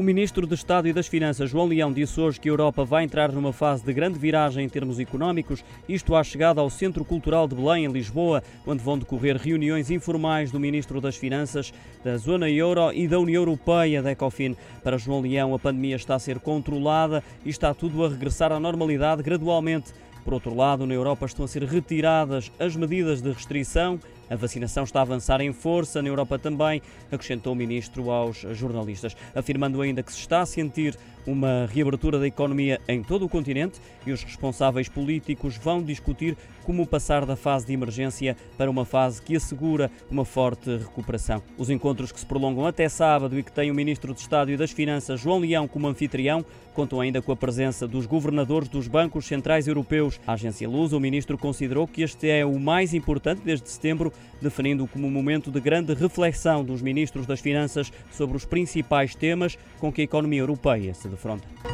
O ministro de Estado e das Finanças, João Leão, disse hoje que a Europa vai entrar numa fase de grande viragem em termos económicos, isto à chegada ao Centro Cultural de Belém, em Lisboa, onde vão decorrer reuniões informais do ministro das Finanças, da Zona Euro e da União Europeia, da Ecofin. Para João Leão, a pandemia está a ser controlada e está tudo a regressar à normalidade gradualmente. Por outro lado, na Europa estão a ser retiradas as medidas de restrição a vacinação está a avançar em força, na Europa também, acrescentou o ministro aos jornalistas, afirmando ainda que se está a sentir uma reabertura da economia em todo o continente e os responsáveis políticos vão discutir como passar da fase de emergência para uma fase que assegura uma forte recuperação. Os encontros que se prolongam até sábado e que têm o Ministro de Estado e das Finanças, João Leão, como anfitrião, contam ainda com a presença dos governadores dos bancos centrais europeus. A agência Luz, o ministro considerou que este é o mais importante desde setembro, definindo como um momento de grande reflexão dos ministros das Finanças sobre os principais temas com que a economia europeia se defronta.